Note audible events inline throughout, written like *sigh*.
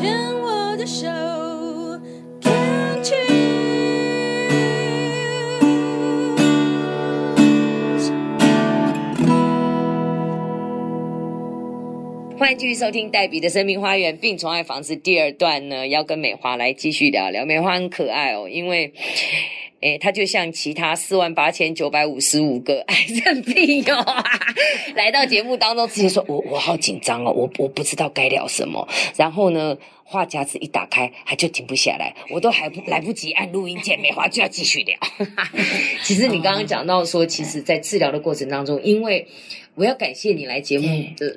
牵我的手，Can't you？欢迎继续收听黛比的生命花园病虫害防治第二段呢，要跟美华来继续聊聊。美华很可爱哦，因为。诶，他就像其他四万八千九百五十五个癌症病友啊，*laughs* 来到节目当中，直接说：“我我好紧张哦，我我不知道该聊什么。”然后呢，话匣子一打开，他就停不下来，我都还不来不及按录音键，美华就要继续聊。*laughs* 其实你刚刚讲到说，其实，在治疗的过程当中，因为我要感谢你来节目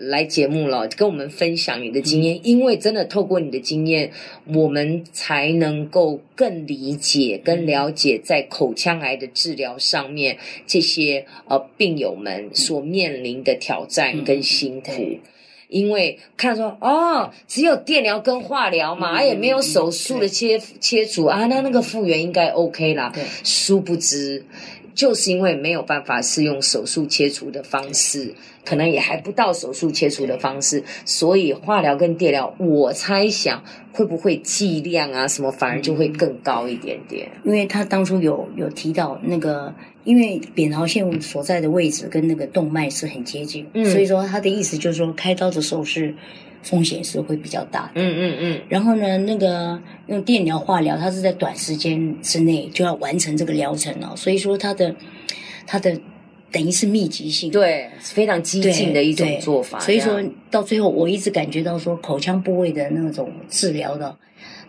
来节目了，跟我们分享你的经验，因为真的透过你的经验，我们才能够更理解、跟了解在口腔癌的治疗上面这些呃病友们所面临的挑战跟辛苦。对。因为看说哦，只有电疗跟化疗嘛，嗯也没有手术的切切除啊，那那个复原应该 OK 啦。对。殊不知，就是因为没有办法是用手术切除的方式，可能也还不到手术切除的方式，所以化疗跟电疗，我猜想会不会剂量啊什么，反而就会更高一点点。因为他当初有有提到那个，因为扁桃腺所在的位置跟那个动脉是很接近，嗯所以说他的意思就是说开刀的时候是风险是会比较大的。嗯嗯嗯，然后呢，那个用电疗、化疗，它是在短时间之内就要完成这个疗程哦，所以说它的它的等于是密集性，对，非常激进的一种做法。所以说到最后，我一直感觉到说口腔部位的那种治疗的，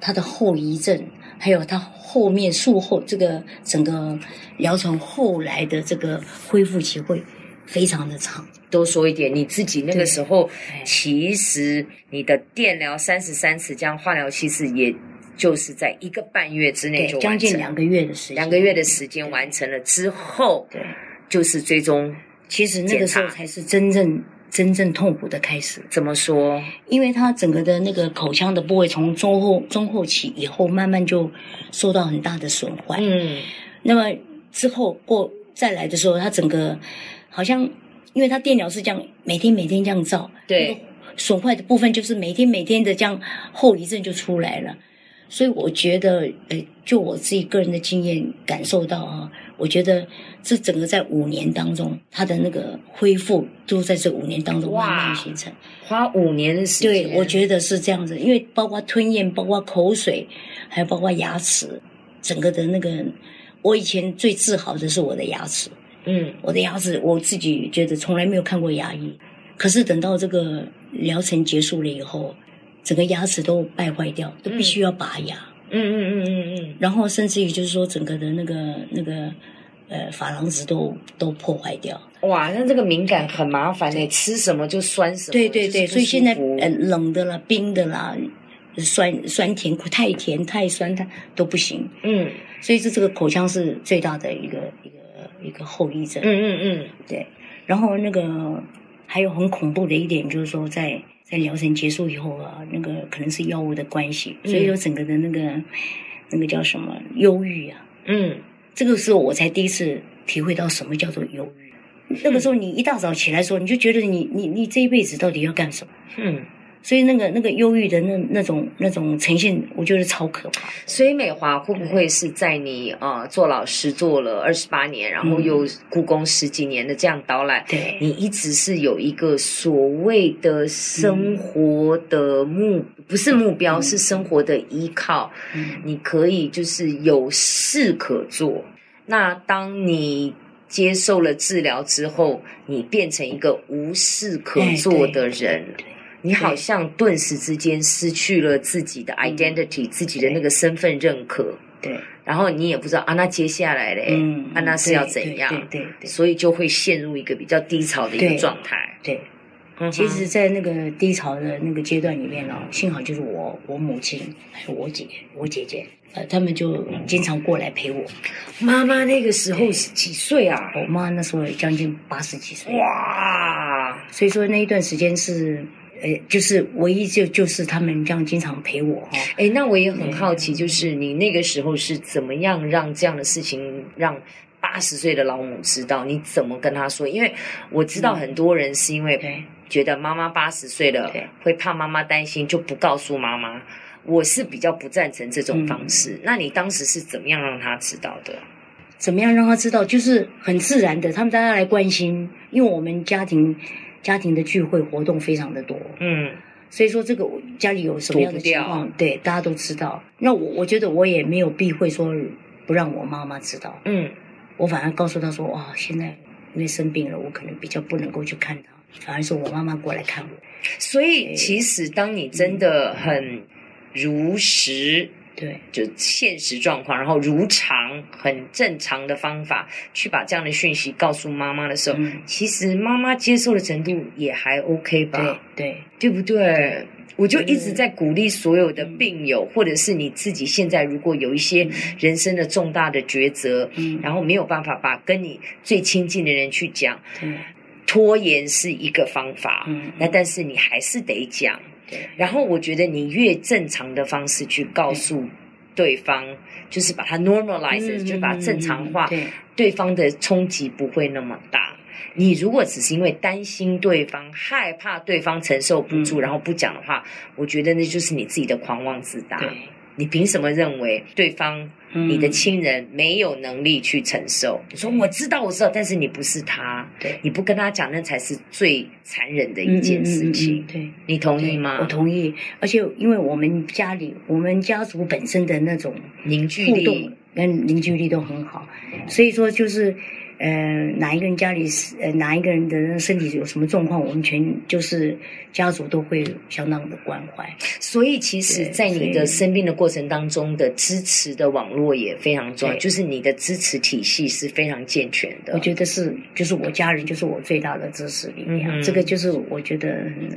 它的后遗症，还有它后面术后这个整个疗程后来的这个恢复期会非常的长。多说一点，你自己那个时候，其实你的电疗三十三次，这样化疗其实也就是在一个半月之内对就，将近两个月的时间，两个月的时间完成了之后，对，就是追踪。其实那个时候才是真正真正痛苦的开始。怎么说？因为他整个的那个口腔的部位从中后中后期以后，慢慢就受到很大的损坏。嗯，那么之后过再来的时候，他整个好像，因为它电疗是这样每天每天这样照，对那个损坏的部分就是每天每天的这样后遗症就出来了。所以我觉得，呃，就我自己个人的经验感受到啊，我觉得这整个在五年当中，它的那个恢复都在这五年当中慢慢形成。花五年的时间，对，我觉得是这样子，因为包括吞咽，包括口水，还有包括牙齿，整个的那个，我以前最自豪的是我的牙齿，嗯，我的牙齿我自己觉得从来没有看过牙医，可是等到这个疗程结束了以后，整个牙齿都败坏掉，都必须要拔牙，嗯。嗯嗯嗯嗯，然后甚至于就是说整个的那个那个呃珐琅质都都破坏掉。哇，那这个敏感很麻烦呢，吃什么就酸什么，对对对，所以现在呃冷的啦、冰的啦、酸酸甜苦太甜太酸它都不行，嗯。所以这这个口腔是最大的一个一个后遗症。嗯嗯嗯，对，然后那个还有很恐怖的一点就是说在。在疗程结束以后啊，那个可能是药物的关系，嗯所以说整个的那个那个叫什么忧郁啊，嗯，这个时候我才第一次体会到什么叫做忧郁。那个时候你一大早起来的时候，你就觉得你你你这一辈子到底要干什么？嗯，所以那个那个忧郁的那那种那种呈现，我觉得超可怕。所以美华会不会是在你呃做老师做了二十八年，然后嗯又故宫十几年的这样导览，对你一直是有一个所谓的生活的目，不是目标，嗯是生活的依靠。嗯你可以就是有事可做。那当你接受了治疗之后，你变成一个无事可做的人，你好像顿时之间失去了自己的 identity，、自己的那个身份认可，对，然后你也不知道啊，那接下来嘞，嗯，啊，那是要怎样？对对对所以就会陷入一个比较低潮的一个对状态。对。嗯其实，在那个低潮的那个阶段里面呢、幸好就是我我母亲还有我姐我姐姐，呃，他们就经常过来陪我。妈妈那个时候是几岁啊？我妈那时候也将近八十几岁，哇，所以说那一段时间是，呃，就是唯一就就是他们这样经常陪我哈、哎，那我也很好奇，就是你那个时候是怎么样让这样的事情让八十岁的老母知道？你怎么跟他说？因为我知道很多人是因为觉得妈妈八十岁了会怕妈妈担心，就不告诉妈妈。我是比较不赞成这种方式。那你当时是怎么样让他知道的？怎么样让他知道？就是很自然的，他们大家来关心，因为我们家庭家庭的聚会活动非常的多，嗯所以说这个家里有什么样的情况，对大家都知道。那我我觉得我也没有避讳说不让我妈妈知道，嗯我反而告诉她说，哇，现在因为生病了，我可能比较不能够去看她，反而是我妈妈过来看我。所以其实当你真的很如实。对。就现实状况，然后如常、很正常的方法去把这样的讯息告诉妈妈的时候，嗯。其实妈妈接受的程度也还 OK 吧？对对。对不对？我就一直嗯在鼓励所有的病友，或者是你自己现在如果有一些人生的重大的抉择，嗯。然后没有办法把跟你最亲近的人去讲，对。拖延是一个方法，嗯。那但是你还是得讲。对。然后我觉得你越正常的方式去告诉对。方，就是把它 normalize，、嗯就把它正常化，对。对方的冲击不会那么大。你如果只是因为担心对方、害怕对方承受不住，嗯。然后不讲的话，我觉得那就是你自己的狂妄自大。对，你凭什么认为对方、嗯你的亲人没有能力去承受？你说我知道，我知道，但是你不是他，对你不跟他讲，那才是最残忍的一件事情。嗯嗯嗯嗯对。你同意吗？我同意，而且因为我们家里，我们家族本身的那种凝聚力，跟凝聚力都很好，所以说就是，呃，哪一个人家里是呃哪一个人的身体有什么状况，我们全就是家族都会相当的关怀。所以其实，在你的生病的过程当中的支持的网络也非常重要，就是你的支持体系是非常健全的。我觉得是，就是我家人就是我最大的支持力量。这个就是我觉得，嗯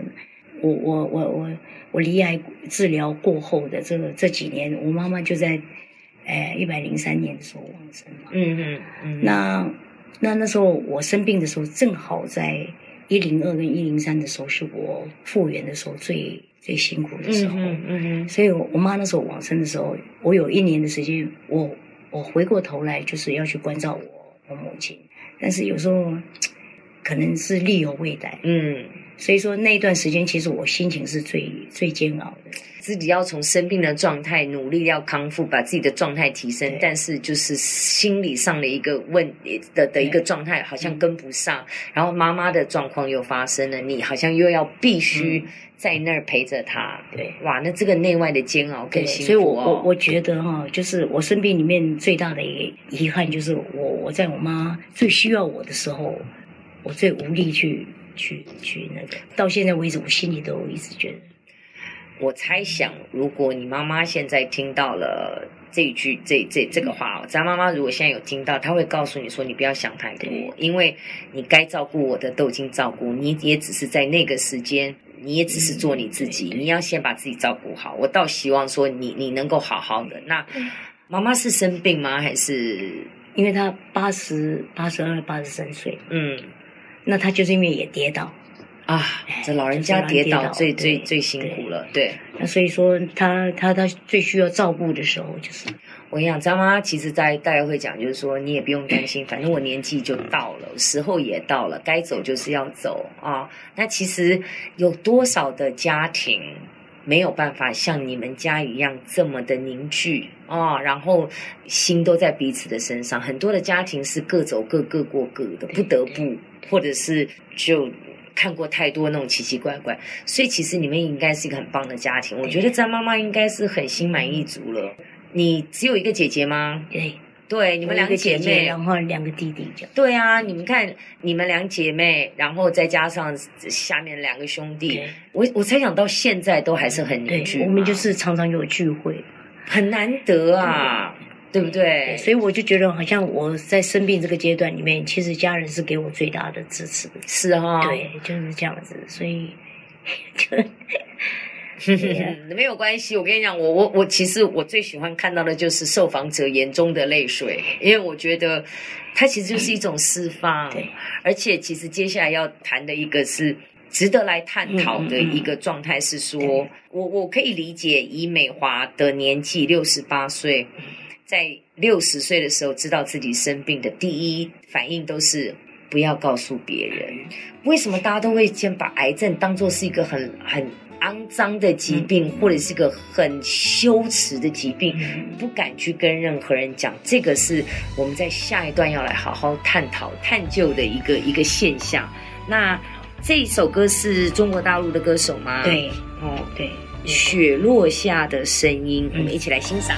我我我我我离癌治疗过后的这个这几年，我妈妈就在，呃，一百零三年的时候往生嘛。嗯嗯嗯，那那那时候我生病的时候，正好在一零二跟一零三的时候，是我复原的时候最最辛苦的时候。嗯嗯所以我我妈那时候往生的时候，我有一年的时间，我我回过头来就是要去关照我我母亲，但是有时候 *tsk* 可能是力有未逮，嗯，所以说那一段时间其实我心情是最最煎熬的。自己要从生病的状态努力要康复，把自己的状态提升，但是就是心理上的一个问的的一个状态好像跟不上，然后妈妈的状况又发生了，你好像又要必须在那儿陪着她。对哇，那这个内外的煎熬更，辛苦所以。我我觉得哈，就是我生病里面最大的一个遗憾，就是我我在我妈最需要我的时候，我最无力去去去那个。到现在为止，我心里都一直觉得，我猜想，如果你妈妈现在听到了这一句这这这个话，咱妈妈如果现在有听到，她会告诉你说：“你不要想太多，因为你该照顾我的都已经照顾，你也只是在那个时间，你也只是做你自己，你要先把自己照顾好。我倒希望说你你能够好好的。那妈妈是生病吗？还是因为她八十八十二八十三岁，嗯那他就是因为也跌倒，啊？这老人家跌倒最最最辛苦了，对。那所以说他他他最需要照顾的时候，就是我跟你讲，张妈其实在大家会讲，就是说你也不用担心，反正我年纪就到了，时候也到了，该走就是要走啊。那其实有多少的家庭没有办法像你们家一样这么的凝聚啊，然后心都在彼此的身上。很多的家庭是各走各各过各的，不得不，或者是就。看过太多那种奇奇怪怪，所以其实你们应该是一个很棒的家庭。我觉得张妈妈应该是很心满意足了。你只有一个姐姐吗？对，对，你们两个姐妹。然后两个弟弟这样。对啊，你们看，你们两姐妹，然后再加上下面两个兄弟，我我猜想到现在都还是很凝聚，我们就是常常有聚会，很难得啊，对不对？所以我就觉得好像我在生病这个阶段里面，其实家人是给我最大的支持。是哈、哦，对，就是这样子，所以 *laughs* 就没有关系，我跟你讲，我我我其实我最喜欢看到的就是受访者眼中的泪水，因为我觉得它其实就是一种释放，对而且其实接下来要谈的一个是。值得来探讨的一个状态是说，对我我可以理解，以美华的年纪六十八岁，在六十岁的时候知道自己生病的第一反应都是不要告诉别人。为什么大家都会先把癌症当做是一个很很肮脏的疾病，或者是个很羞耻的疾病，不敢去跟任何人讲？这个是我们在下一段要来好好探讨、探究的一个一个现象。那这一首歌是中国大陆的歌手吗？对，哦，对，雪落下的声音，我们一起来欣赏。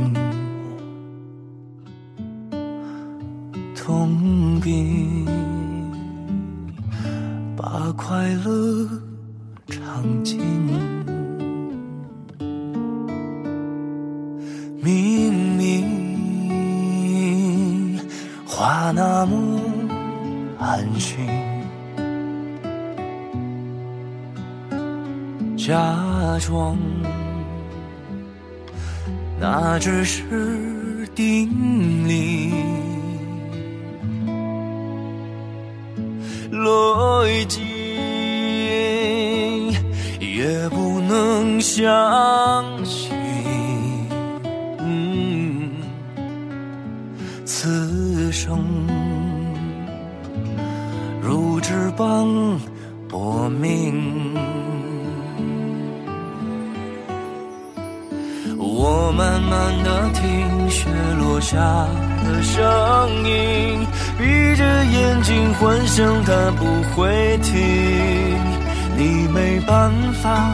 尝尽，明明话那么安心，假装那只是定理。相信。嗯，此生如纸般薄命。我慢慢的听雪落下的声音，闭着眼睛幻想它不会停。你没办法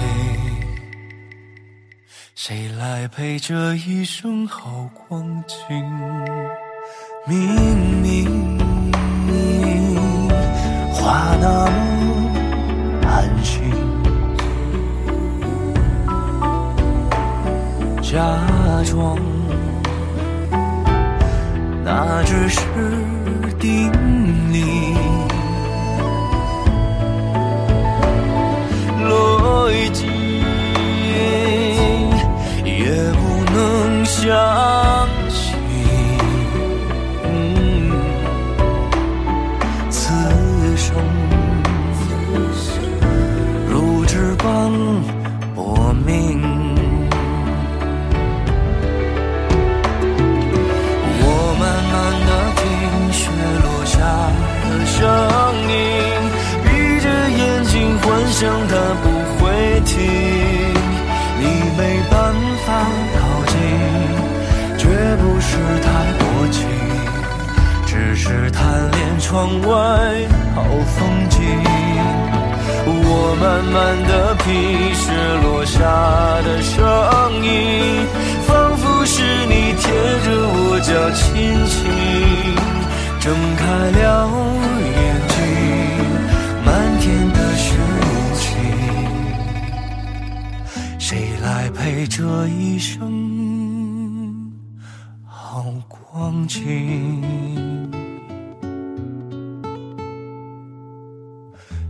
谁来陪这一生好光景？明明话那么安心。假装那只是能陪这一生好光景？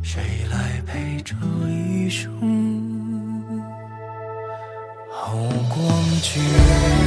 谁来陪这一生好光景？